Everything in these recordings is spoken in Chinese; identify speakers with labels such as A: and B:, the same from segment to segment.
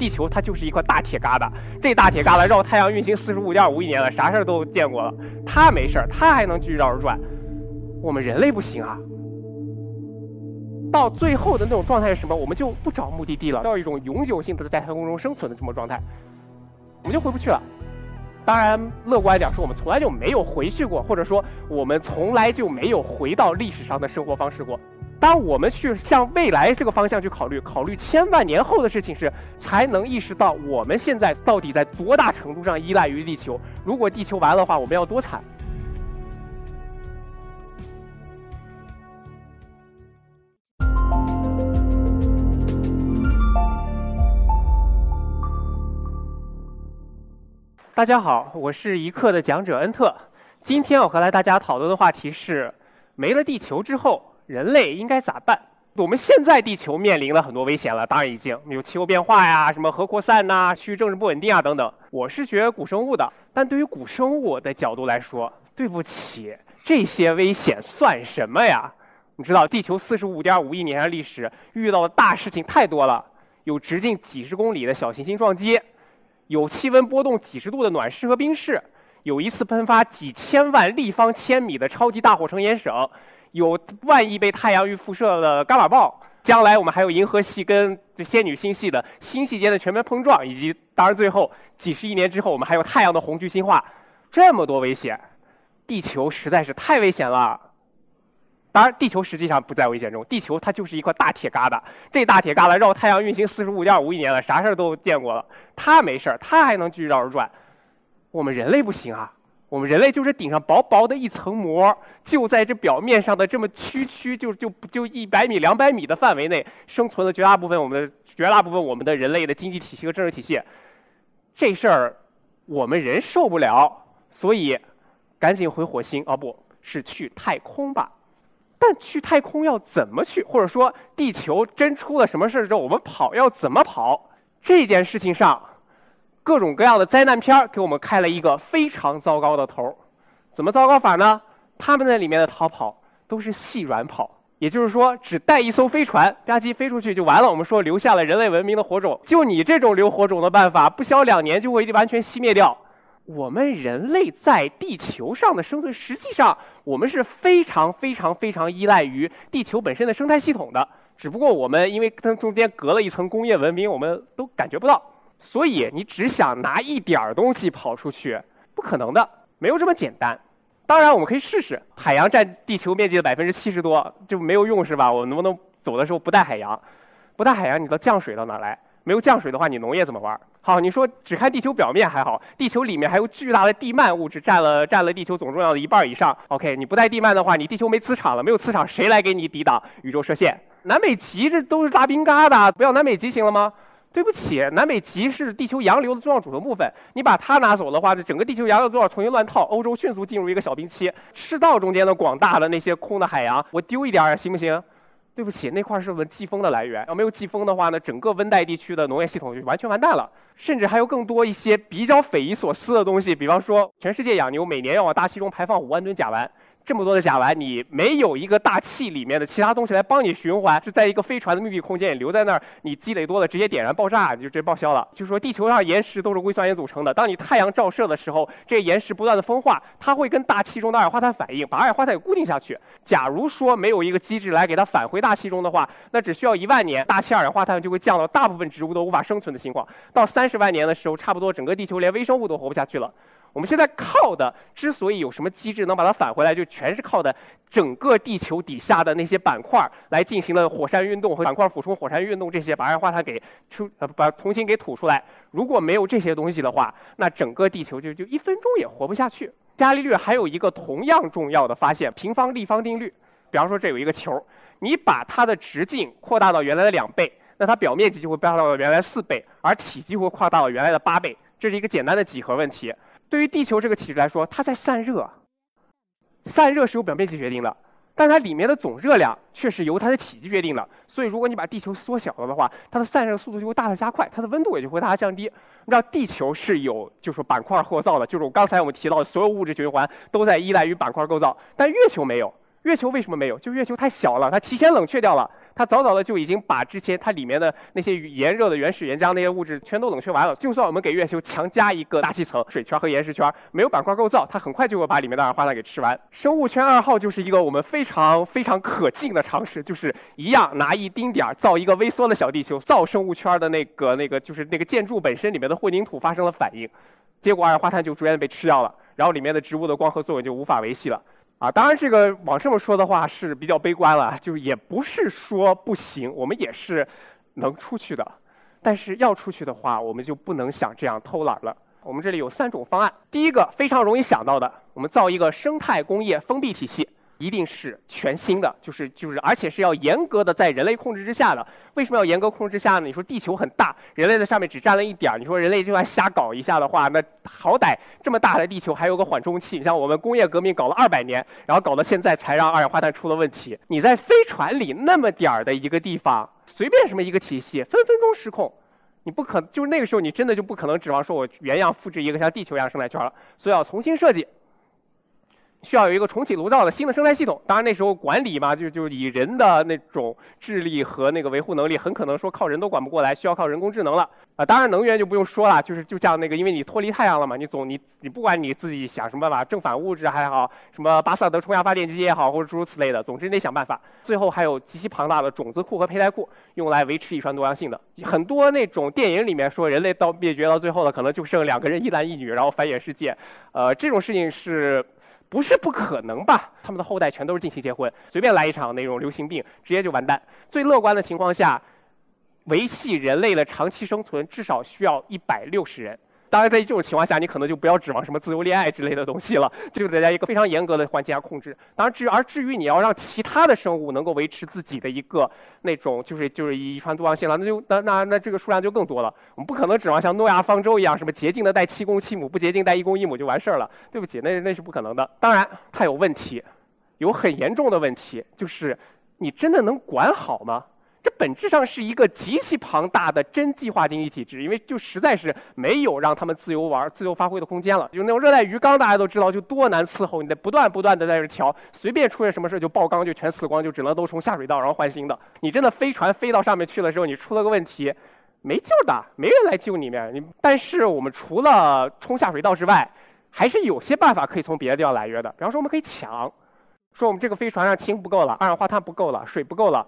A: 地球它就是一块大铁疙瘩，这大铁疙瘩绕太阳运行四十五点五亿年了，啥事儿都见过了，它没事儿，它还能继续绕着转，我们人类不行啊。到最后的那种状态是什么？我们就不找目的地了，到一种永久性的在太空中生存的这么状态，我们就回不去了。当然，乐观点说，我们从来就没有回去过，或者说我们从来就没有回到历史上的生活方式过。当我们去向未来这个方向去考虑，考虑千万年后的事情时，才能意识到我们现在到底在多大程度上依赖于地球。如果地球完了的话，我们要多惨。大家好，我是一课的讲者恩特。今天我和来大家讨论的话题是：没了地球之后，人类应该咋办？我们现在地球面临了很多危险了，当然已经有气候变化呀、什么核扩散呐、区域政治不稳定啊等等。我是学古生物的，但对于古生物的角度来说，对不起，这些危险算什么呀？你知道，地球四十五点五亿年的历史遇到的大事情太多了，有直径几十公里的小行星撞击。有气温波动几十度的暖湿和冰室，有一次喷发几千万立方千米的超级大火成岩省，有万亿倍太阳遇辐射的伽马暴，将来我们还有银河系跟这仙女星系的星系间的全面碰撞，以及当然最后几十亿年之后我们还有太阳的红巨星化，这么多危险，地球实在是太危险了。当然，地球实际上不在危险中，地球它就是一块大铁疙瘩。这大铁疙瘩绕太阳运行四十五点五亿年了，啥事儿都见过了，它没事儿，它还能继续绕着转。我们人类不行啊，我们人类就是顶上薄薄的一层膜，就在这表面上的这么区区，就就就一百米、两百米的范围内生存了绝大部分我们绝大部分我们的人类的经济体系和政治体系。这事儿我们人受不了，所以赶紧回火星，哦，不是去太空吧。但去太空要怎么去？或者说，地球真出了什么事之后，我们跑要怎么跑？这件事情上，各种各样的灾难片给我们开了一个非常糟糕的头。怎么糟糕法呢？他们那里面的逃跑都是细软跑，也就是说，只带一艘飞船吧唧飞出去就完了。我们说留下了人类文明的火种，就你这种留火种的办法，不消两年就会完全熄灭掉。我们人类在地球上的生存，实际上我们是非常非常非常依赖于地球本身的生态系统的。只不过我们因为跟中间隔了一层工业文明，我们都感觉不到。所以你只想拿一点儿东西跑出去，不可能的，没有这么简单。当然我们可以试试，海洋占地球面积的百分之七十多，就没有用是吧？我能不能走的时候不带海洋？不带海洋，你的降水到哪来？没有降水的话，你农业怎么玩？好，你说只看地球表面还好，地球里面还有巨大的地幔物质，占了占了地球总重量的一半以上。OK，你不带地幔的话，你地球没磁场了，没有磁场，谁来给你抵挡宇宙射线？南北极这都是大冰疙瘩，不要南北极行了吗？对不起，南北极是地球洋流的重要组成部分，你把它拿走的话，这整个地球洋流都要重新乱套，欧洲迅速进入一个小冰期。赤道中间的广大的那些空的海洋，我丢一点儿行不行？对不起，那块是我们季风的来源。要没有季风的话呢，整个温带地区的农业系统就完全完蛋了。甚至还有更多一些比较匪夷所思的东西，比方说，全世界养牛每年要往大气中排放五万吨甲烷。这么多的甲烷，你没有一个大气里面的其他东西来帮你循环，是在一个飞船的密闭空间里留在那儿，你积累多了直接点燃爆炸，你就直接报销了。就说地球上岩石都是微酸盐组成的，当你太阳照射的时候，这岩石不断的风化，它会跟大气中的二氧化碳反应，把二氧化碳给固定下去。假如说没有一个机制来给它返回大气中的话，那只需要一万年，大气二氧化碳就会降到大部分植物都无法生存的情况。到三十万年的时候，差不多整个地球连微生物都活不下去了。我们现在靠的，之所以有什么机制能把它返回来，就全是靠的整个地球底下的那些板块来进行了火山运动和板块俯冲火山运动这些，把二氧化碳给出呃把重新给吐出来。如果没有这些东西的话，那整个地球就就一分钟也活不下去。伽利略还有一个同样重要的发现——平方立方定律。比方说，这有一个球，你把它的直径扩大到原来的两倍，那它表面积就会变到原来四倍，而体积会扩大到原来的八倍。这是一个简单的几何问题。对于地球这个体质来说，它在散热，散热是由表面积决定的，但它里面的总热量却是由它的体积决定的。所以，如果你把地球缩小了的话，它的散热速度就会大大加快，它的温度也就会大大降低。你知道，地球是有就是板块构造的，就是我刚才我们提到的所有物质循环都在依赖于板块构造，但月球没有。月球为什么没有？就月球太小了，它提前冷却掉了。它早早的就已经把之前它里面的那些炎热的原始岩浆那些物质全都冷却完了。就算我们给月球强加一个大气层、水圈和岩石圈，没有板块构造，它很快就会把里面的二氧化碳给吃完。生物圈二号就是一个我们非常非常可敬的尝试，就是一样拿一丁点儿造一个微缩的小地球，造生物圈的那个那个就是那个建筑本身里面的混凝土发生了反应，结果二氧化碳就逐渐被吃掉了，然后里面的植物的光合作用就无法维系了。啊，当然这个往这么说的话是比较悲观了，就是也不是说不行，我们也是能出去的，但是要出去的话，我们就不能想这样偷懒了。我们这里有三种方案，第一个非常容易想到的，我们造一个生态工业封闭体系。一定是全新的，就是就是，而且是要严格的在人类控制之下的。为什么要严格控制之下呢？你说地球很大，人类在上面只占了一点儿，你说人类就算瞎搞一下的话，那好歹这么大的地球还有个缓冲器。你像我们工业革命搞了二百年，然后搞到现在才让二氧化碳出了问题。你在飞船里那么点儿的一个地方，随便什么一个体系，分分钟失控，你不可就是那个时候你真的就不可能指望说我原样复制一个像地球一样生态圈了，所以要重新设计。需要有一个重启炉灶的新的生态系统。当然那时候管理嘛，就就以人的那种智力和那个维护能力，很可能说靠人都管不过来，需要靠人工智能了。啊，当然能源就不用说了，就是就像那个，因为你脱离太阳了嘛，你总你你不管你自己想什么办法，正反物质还好，什么巴萨德冲压发电机也好，或者诸如此类的，总之你得想办法。最后还有极其庞大的种子库和胚胎库，用来维持遗传多样性的。很多那种电影里面说人类到灭绝到最后了，可能就剩两个人一男一女，然后繁衍世界。呃，这种事情是。不是不可能吧？他们的后代全都是近亲结婚，随便来一场那种流行病，直接就完蛋。最乐观的情况下，维系人类的长期生存至少需要一百六十人。当然，在这种情况下，你可能就不要指望什么自由恋爱之类的东西了，就得在一个非常严格的环境下控制。当然，至而至于你要让其他的生物能够维持自己的一个那种，就是就是遗传多样性了，那就那那那这个数量就更多了。我们不可能指望像诺亚方舟一样，什么洁净的带七公七母，不洁净带一公一母就完事儿了。对不起，那那是不可能的。当然，它有问题，有很严重的问题，就是你真的能管好吗？这本质上是一个极其庞大的真计划经济体制，因为就实在是没有让他们自由玩、自由发挥的空间了。就那种热带鱼缸，大家都知道，就多难伺候，你得不断不断的在这调，随便出现什么事就爆缸，就全死光，就只能都冲下水道，然后换新的。你真的飞船飞到上面去了之后，你出了个问题，没救的，没人来救你面。你但是我们除了冲下水道之外，还是有些办法可以从别的地方来源的。比方说，我们可以抢，说我们这个飞船上氢不够了，二氧化碳不够了，水不够了。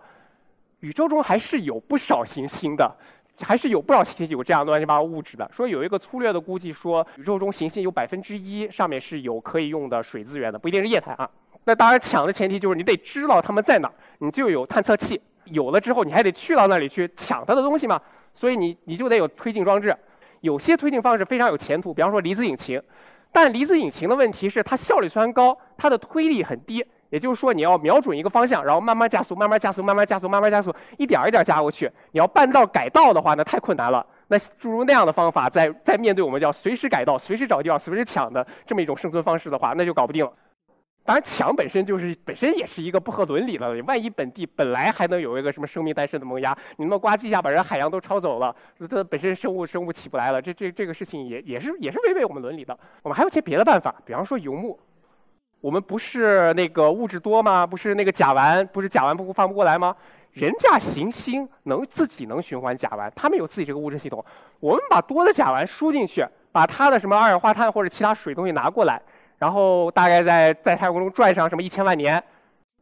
A: 宇宙中还是有不少行星的，还是有不少行星有这样乱七八糟物质的。说有一个粗略的估计，说宇宙中行星有百分之一上面是有可以用的水资源的，不一定是液态啊。那当然抢的前提就是你得知道它们在哪儿，你就有探测器。有了之后，你还得去到那里去抢它的东西嘛。所以你你就得有推进装置。有些推进方式非常有前途，比方说离子引擎。但离子引擎的问题是它效率虽然高，它的推力很低。也就是说，你要瞄准一个方向，然后慢慢加速，慢慢加速，慢慢加速，慢慢加速，一点一点加过去。你要半道改道的话，那太困难了。那诸如那样的方法，在在面对我们叫随时改道、随时找地方、随时抢的这么一种生存方式的话，那就搞不定了。当然，抢本身就是本身也是一个不合伦理的。万一本地本来还能有一个什么生命诞生的萌芽，你那么呱唧一下把人海洋都抄走了，它本身生物生物起不来了，这这这个事情也也是也是违背我们伦理的。我们还有些别的办法，比方说游牧。我们不是那个物质多吗？不是那个甲烷，不是甲烷不放不过来吗？人家行星能自己能循环甲烷，他们有自己这个物质系统。我们把多的甲烷输进去，把它的什么二氧化碳或者其他水东西拿过来，然后大概在在太空中转上什么一千万年，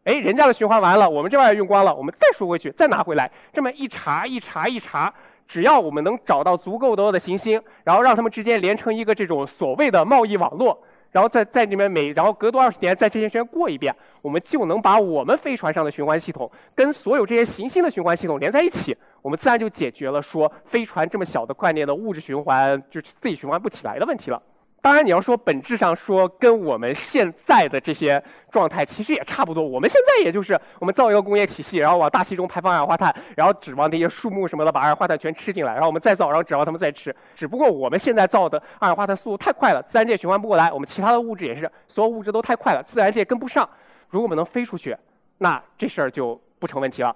A: 哎，人家的循环完了，我们这玩意用光了，我们再输回去，再拿回来，这么一查一查一查，只要我们能找到足够多的行星，然后让它们之间连成一个这种所谓的贸易网络。然后再在里面每然后隔多二十年在这些时间过一遍，我们就能把我们飞船上的循环系统跟所有这些行星的循环系统连在一起，我们自然就解决了说飞船这么小的概念的物质循环就是自己循环不起来的问题了。当然，你要说本质上说跟我们现在的这些状态其实也差不多。我们现在也就是我们造一个工业体系，然后往大气中排放二氧化碳，然后指望那些树木什么的把二氧化碳全吃进来，然后我们再造，然后指望它们再吃。只不过我们现在造的二氧化碳速度太快了，自然界循环不过来。我们其他的物质也是，所有物质都太快了，自然界跟不上。如果我们能飞出去，那这事儿就不成问题了。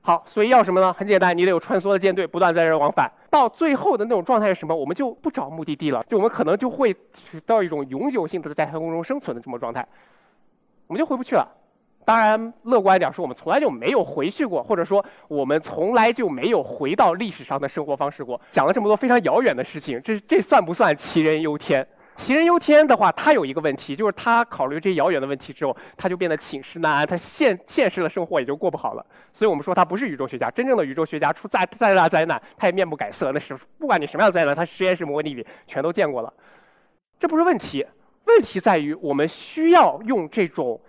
A: 好，所以要什么呢？很简单，你得有穿梭的舰队，不断在这往返。到最后的那种状态是什么？我们就不找目的地了，就我们可能就会到一种永久性的在太空中生存的这么状态，我们就回不去了。当然，乐观一点说，我们从来就没有回去过，或者说我们从来就没有回到历史上的生活方式过。讲了这么多非常遥远的事情，这这算不算杞人忧天？杞人忧天的话，他有一个问题，就是他考虑这些遥远的问题之后，他就变得寝食难安，他现现实的生活也就过不好了。所以我们说他不是宇宙学家，真正的宇宙学家出再再大灾难，他也面不改色。那是不管你什么样的灾难，他实验室模拟里全都见过了。这不是问题，问题在于我们需要用这种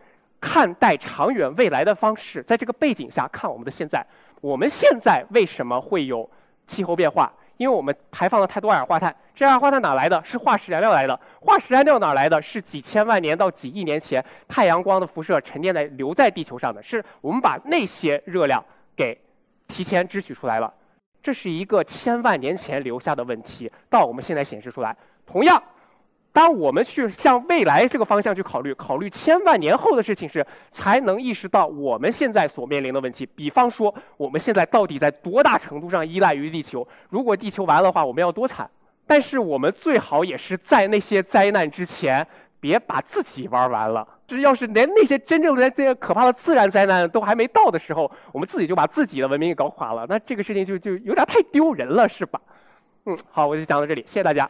A: 看待长远未来的方式，在这个背景下看我们的现在。我们现在为什么会有气候变化？因为我们排放了太多二氧化碳，这二氧化碳哪来的？是化石燃料来的。化石燃料哪来的？是几千万年到几亿年前太阳光的辐射沉淀在留在地球上的，是我们把那些热量给提前支取出来了。这是一个千万年前留下的问题，到我们现在显示出来。同样。当我们去向未来这个方向去考虑，考虑千万年后的事情时，才能意识到我们现在所面临的问题。比方说，我们现在到底在多大程度上依赖于地球？如果地球完了的话，我们要多惨？但是我们最好也是在那些灾难之前，别把自己玩完了。这要是连那些真正的这些可怕的自然灾难都还没到的时候，我们自己就把自己的文明给搞垮了，那这个事情就就有点太丢人了，是吧？嗯，好，我就讲到这里，谢谢大家。